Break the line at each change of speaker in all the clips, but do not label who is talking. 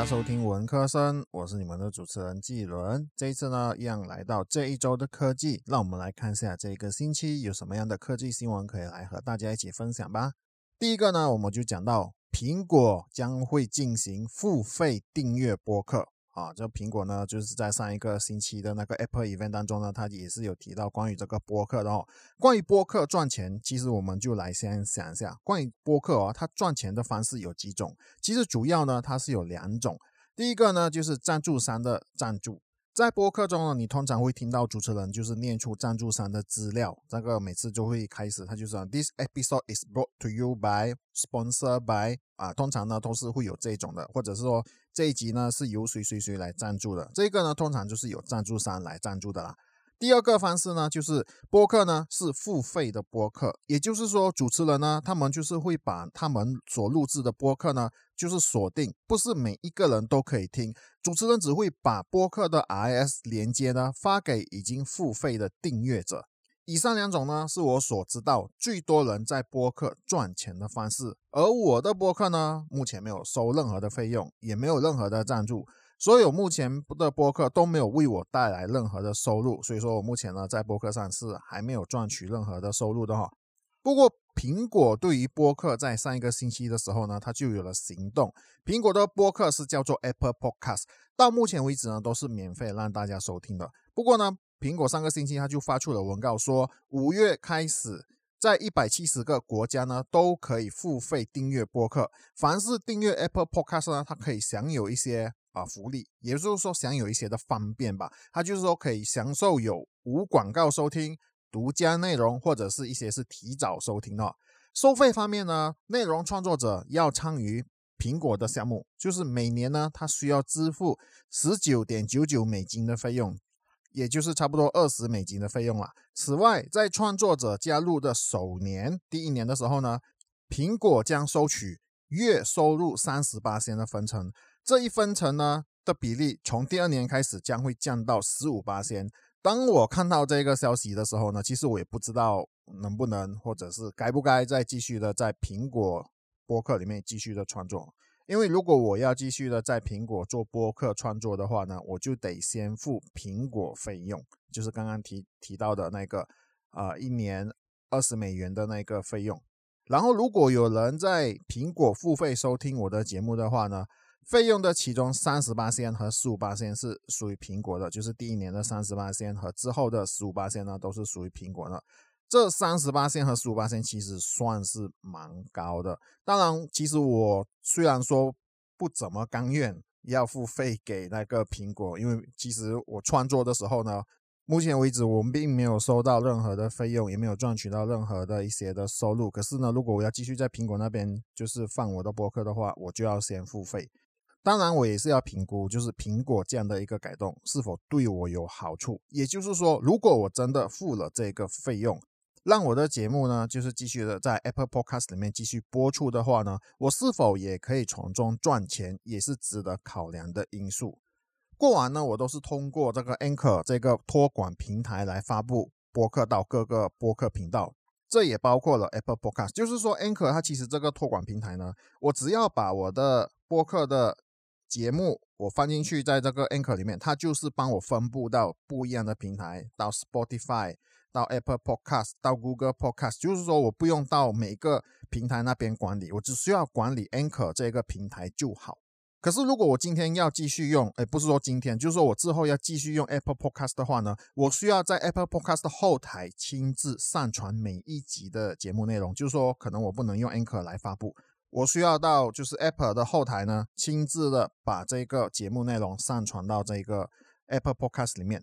家收听文科生，我是你们的主持人季伦。这一次呢，一样来到这一周的科技，让我们来看一下这个星期有什么样的科技新闻可以来和大家一起分享吧。第一个呢，我们就讲到苹果将会进行付费订阅播客。啊，这苹果呢，就是在上一个星期的那个 Apple Event 当中呢，它也是有提到关于这个播客的哦。关于播客赚钱，其实我们就来先想一下，关于播客哦，它赚钱的方式有几种？其实主要呢，它是有两种。第一个呢，就是赞助商的赞助。在播客中呢，你通常会听到主持人就是念出赞助商的资料，这个每次就会开始，他就说 This episode is brought to you by sponsor by 啊，通常呢都是会有这种的，或者是说这一集呢是由谁谁谁来赞助的，这个呢通常就是有赞助商来赞助的啦。第二个方式呢，就是播客呢是付费的播客，也就是说主持人呢，他们就是会把他们所录制的播客呢，就是锁定，不是每一个人都可以听，主持人只会把播客的 RS 连接呢发给已经付费的订阅者。以上两种呢，是我所知道最多人在播客赚钱的方式，而我的播客呢，目前没有收任何的费用，也没有任何的赞助。所有目前的播客都没有为我带来任何的收入，所以说我目前呢在播客上是还没有赚取任何的收入的哈。不过苹果对于播客在上一个星期的时候呢，它就有了行动。苹果的播客是叫做 Apple Podcast，到目前为止呢都是免费让大家收听的。不过呢，苹果上个星期它就发出了文告说，五月开始在一百七十个国家呢都可以付费订阅播客。凡是订阅 Apple Podcast 呢，它可以享有一些。啊，福利，也就是说享有一些的方便吧。它就是说可以享受有无广告收听、独家内容，或者是一些是提早收听的。收费方面呢，内容创作者要参与苹果的项目，就是每年呢，他需要支付十九点九九美金的费用，也就是差不多二十美金的费用了。此外，在创作者加入的首年第一年的时候呢，苹果将收取月收入三十八仙的分成。这一分成呢的比例，从第二年开始将会降到十五八仙。当我看到这个消息的时候呢，其实我也不知道能不能，或者是该不该再继续的在苹果播客里面继续的创作。因为如果我要继续的在苹果做播客创作的话呢，我就得先付苹果费用，就是刚刚提提到的那个啊，一年二十美元的那个费用。然后如果有人在苹果付费收听我的节目的话呢？费用的其中三十八仙和十五八仙是属于苹果的，就是第一年的三十八仙和之后的十五八仙呢，都是属于苹果的。这三十八仙和十五八仙其实算是蛮高的。当然，其实我虽然说不怎么甘愿要付费给那个苹果，因为其实我创作的时候呢，目前为止我们并没有收到任何的费用，也没有赚取到任何的一些的收入。可是呢，如果我要继续在苹果那边就是放我的博客的话，我就要先付费。当然，我也是要评估，就是苹果这样的一个改动是否对我有好处。也就是说，如果我真的付了这个费用，让我的节目呢，就是继续的在 Apple Podcast 里面继续播出的话呢，我是否也可以从中赚钱，也是值得考量的因素。过往呢，我都是通过这个 Anchor 这个托管平台来发布播客到各个播客频道，这也包括了 Apple Podcast。就是说，Anchor 它其实这个托管平台呢，我只要把我的播客的节目我放进去，在这个 Anchor 里面，它就是帮我分布到不一样的平台，到 Spotify，到 Apple Podcast，到 Google Podcast。就是说，我不用到每个平台那边管理，我只需要管理 Anchor 这个平台就好。可是，如果我今天要继续用，哎，不是说今天，就是说我之后要继续用 Apple Podcast 的话呢，我需要在 Apple Podcast 的后台亲自上传每一集的节目内容。就是说，可能我不能用 Anchor 来发布。我需要到就是 Apple 的后台呢，亲自的把这个节目内容上传到这个 Apple Podcast 里面。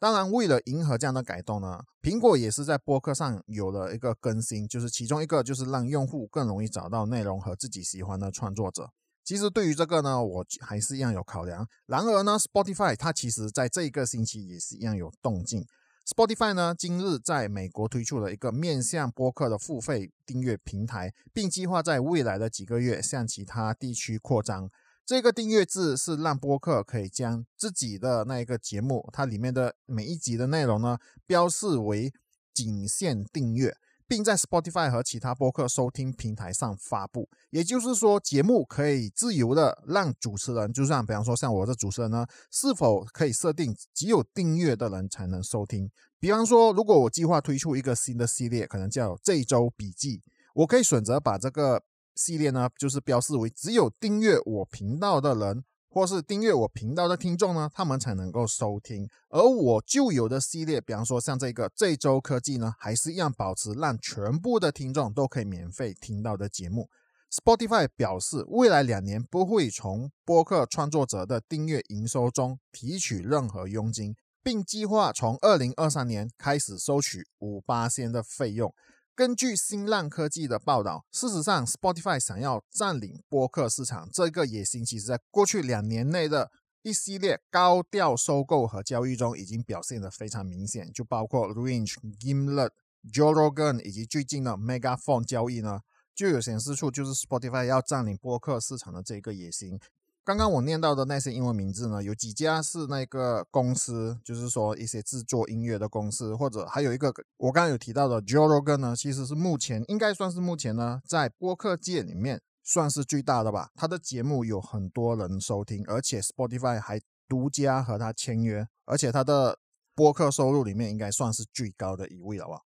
当然，为了迎合这样的改动呢，苹果也是在播客上有了一个更新，就是其中一个就是让用户更容易找到内容和自己喜欢的创作者。其实对于这个呢，我还是一样有考量。然而呢，Spotify 它其实在这一个星期也是一样有动静。Spotify 呢，今日在美国推出了一个面向播客的付费订阅平台，并计划在未来的几个月向其他地区扩张。这个订阅制是让播客可以将自己的那一个节目，它里面的每一集的内容呢，标示为仅限订阅，并在 Spotify 和其他播客收听平台上发布。也就是说，节目可以自由的让主持人，就像比方说像我这主持人呢，是否可以设定只有订阅的人才能收听？比方说，如果我计划推出一个新的系列，可能叫这一周笔记，我可以选择把这个系列呢，就是标示为只有订阅我频道的人。或是订阅我频道的听众呢，他们才能够收听。而我旧有的系列，比方说像这个这周科技呢，还是一样保持让全部的听众都可以免费听到的节目。Spotify 表示，未来两年不会从播客创作者的订阅营收中提取任何佣金，并计划从二零二三年开始收取五八仙的费用。根据新浪科技的报道，事实上，Spotify 想要占领播客市场这个野心，其实在过去两年内的一系列高调收购和交易中已经表现得非常明显。就包括 Range、Gimlet、Joe Rogan 以及最近的 Megaphone 交易呢，就有显示出就是 Spotify 要占领播客市场的这个野心。刚刚我念到的那些英文名字呢，有几家是那个公司，就是说一些制作音乐的公司，或者还有一个我刚刚有提到的 Joe Rogan 呢，其实是目前应该算是目前呢在播客界里面算是最大的吧。他的节目有很多人收听，而且 Spotify 还独家和他签约，而且他的播客收入里面应该算是最高的一位了吧。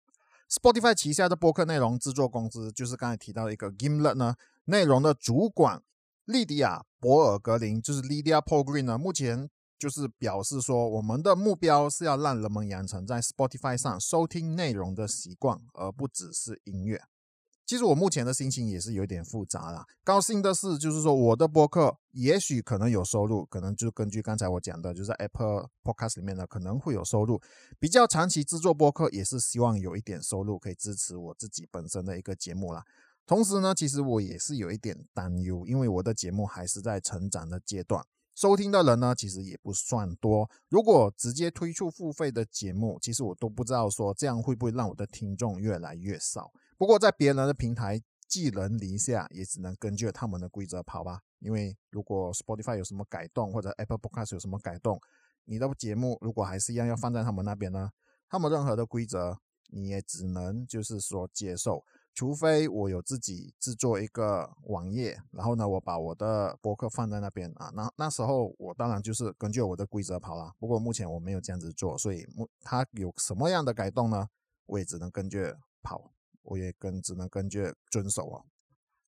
Spotify 旗下的播客内容制作公司就是刚才提到的一个 Gimlet 呢，内容的主管。莉迪亚·博尔格林就是 Lydia p o g r e e n 呢，目前就是表示说，我们的目标是要让人们养成在 Spotify 上收听内容的习惯，而不只是音乐。其实我目前的心情也是有点复杂啦。高兴的是，就是说我的播客也许可能有收入，可能就根据刚才我讲的，就是 Apple Podcast 里面呢可能会有收入。比较长期制作播客也是希望有一点收入，可以支持我自己本身的一个节目啦。同时呢，其实我也是有一点担忧，因为我的节目还是在成长的阶段，收听的人呢其实也不算多。如果直接推出付费的节目，其实我都不知道说这样会不会让我的听众越来越少。不过在别人的平台寄人篱下，也只能根据他们的规则跑吧。因为如果 Spotify 有什么改动，或者 Apple Podcast 有什么改动，你的节目如果还是一样要放在他们那边呢，他们任何的规则你也只能就是说接受。除非我有自己制作一个网页，然后呢，我把我的博客放在那边啊，那那时候我当然就是根据我的规则跑了。不过目前我没有这样子做，所以目它有什么样的改动呢？我也只能根据跑，我也跟只能根据遵守啊。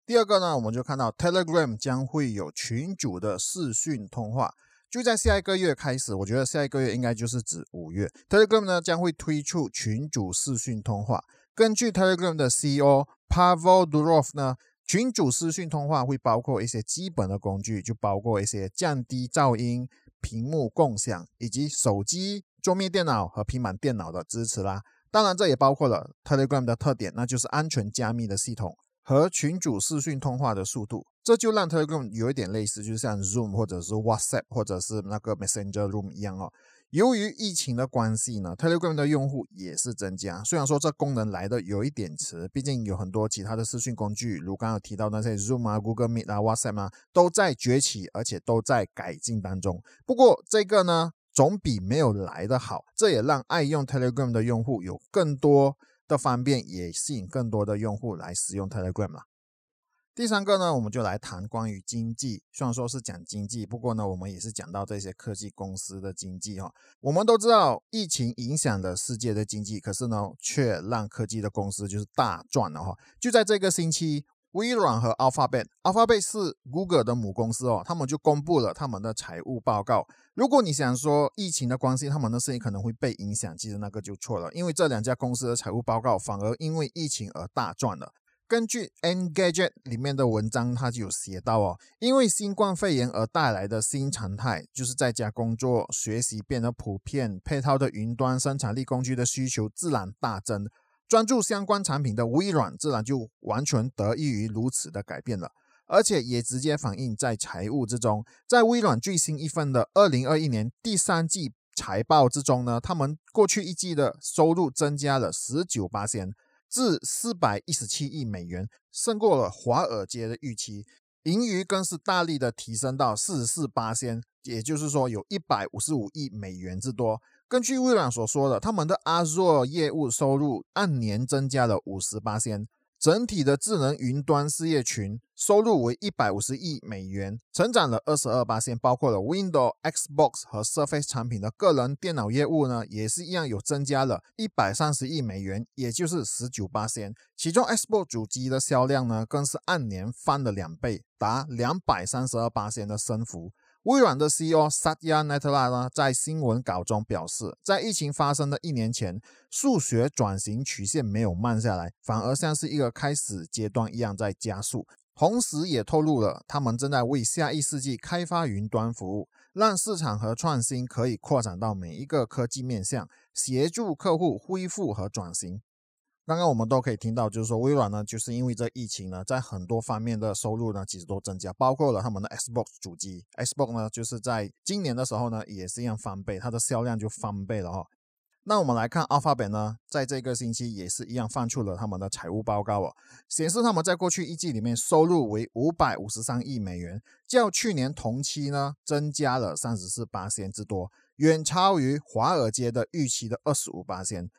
第二个呢，我们就看到 Telegram 将会有群主的视讯通话，就在下一个月开始。我觉得下一个月应该就是指五月，Telegram 呢将会推出群主视讯通话。根据 Telegram 的 CEO Pavel Durov 呢，群主视讯通话会包括一些基本的工具，就包括一些降低噪音、屏幕共享以及手机、桌面电脑和平板电脑的支持啦。当然，这也包括了 Telegram 的特点，那就是安全加密的系统和群主视讯通话的速度。这就让 Telegram 有一点类似，就像 Zoom 或者是 WhatsApp 或者是那个 Messenger Room 一样哦。由于疫情的关系呢，Telegram 的用户也是增加。虽然说这功能来的有一点迟，毕竟有很多其他的视讯工具，如刚刚提到那些 Zoom 啊、Google Meet 啊、WhatsApp 啊，都在崛起，而且都在改进当中。不过这个呢，总比没有来的好。这也让爱用 Telegram 的用户有更多的方便，也吸引更多的用户来使用 Telegram 了。第三个呢，我们就来谈关于经济。虽然说是讲经济，不过呢，我们也是讲到这些科技公司的经济哈。我们都知道，疫情影响了世界的经济，可是呢，却让科技的公司就是大赚了哈。就在这个星期，微软和 Alphabet，Alphabet 是 Google 的母公司哦，他们就公布了他们的财务报告。如果你想说疫情的关系，他们的生意可能会被影响，其实那个就错了，因为这两家公司的财务报告反而因为疫情而大赚了。根据 Engadget 里面的文章，它就有写到哦，因为新冠肺炎而带来的新常态，就是在家工作、学习变得普遍，配套的云端生产力工具的需求自然大增，专注相关产品的微软自然就完全得益于如此的改变了，而且也直接反映在财务之中。在微软最新一份的二零二一年第三季财报之中呢，他们过去一季的收入增加了十九八千。至四百一十七亿美元，胜过了华尔街的预期。盈余更是大力的提升到四十四八仙，也就是说有一百五十五亿美元之多。根据微软所说的，他们的 Azure 业务收入按年增加了五十八仙。整体的智能云端事业群收入为一百五十亿美元，成长了二十二八线，包括了 Windows、Xbox 和 Surface 产品的个人电脑业务呢，也是一样有增加了一百三十亿美元，也就是十九八线。其中 Xbox 主机的销量呢，更是按年翻了两倍，达两百三十二八线的升幅。微软的 CEO Satya Nadella 呢，在新闻稿中表示，在疫情发生的一年前，数学转型曲线没有慢下来，反而像是一个开始阶段一样在加速。同时，也透露了他们正在为下一世纪开发云端服务，让市场和创新可以扩展到每一个科技面向，协助客户恢复和转型。刚刚我们都可以听到，就是说微软呢，就是因为这疫情呢，在很多方面的收入呢，其实都增加，包括了他们的 Xbox 主机，Xbox 呢，就是在今年的时候呢，也是一样翻倍，它的销量就翻倍了哈。那我们来看 Alphabet 呢，在这个星期也是一样放出了他们的财务报告哦，显示他们在过去一季里面收入为五百五十三亿美元，较去年同期呢增加了三十四八千之多，远超于华尔街的预期的二十五八千。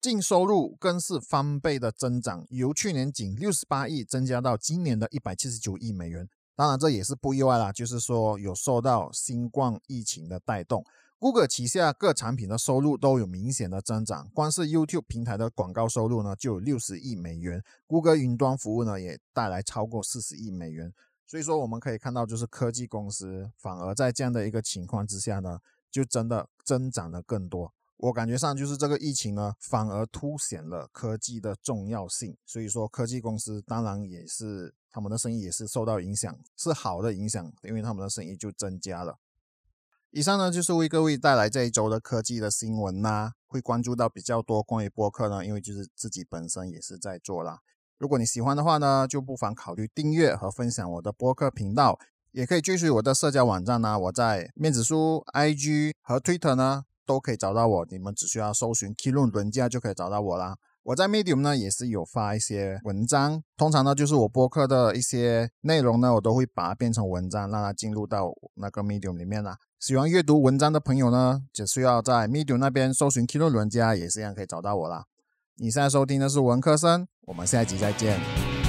净收入更是翻倍的增长，由去年仅六十八亿增加到今年的一百七十九亿美元。当然，这也是不意外啦，就是说有受到新冠疫情的带动，Google 旗下各产品的收入都有明显的增长。光是 YouTube 平台的广告收入呢，就有六十亿美元，Google 云端服务呢也带来超过四十亿美元。所以说，我们可以看到，就是科技公司反而在这样的一个情况之下呢，就真的增长的更多。我感觉上就是这个疫情呢，反而凸显了科技的重要性。所以说，科技公司当然也是他们的生意也是受到影响，是好的影响，因为他们的生意就增加了。以上呢就是为各位带来这一周的科技的新闻啦，会关注到比较多关于播客呢，因为就是自己本身也是在做啦。如果你喜欢的话呢，就不妨考虑订阅和分享我的播客频道，也可以追随我的社交网站呢，我在面子书、IG 和 Twitter 呢。都可以找到我，你们只需要搜寻 k i l o n 轮价就可以找到我啦。我在 Medium 呢也是有发一些文章，通常呢就是我播客的一些内容呢，我都会把它变成文章，让它进入到那个 Medium 里面啦。喜欢阅读文章的朋友呢，只需要在 Medium 那边搜寻 k i l o n 轮价，也是一样可以找到我啦。你现在收听的是文科生，我们下一集再见。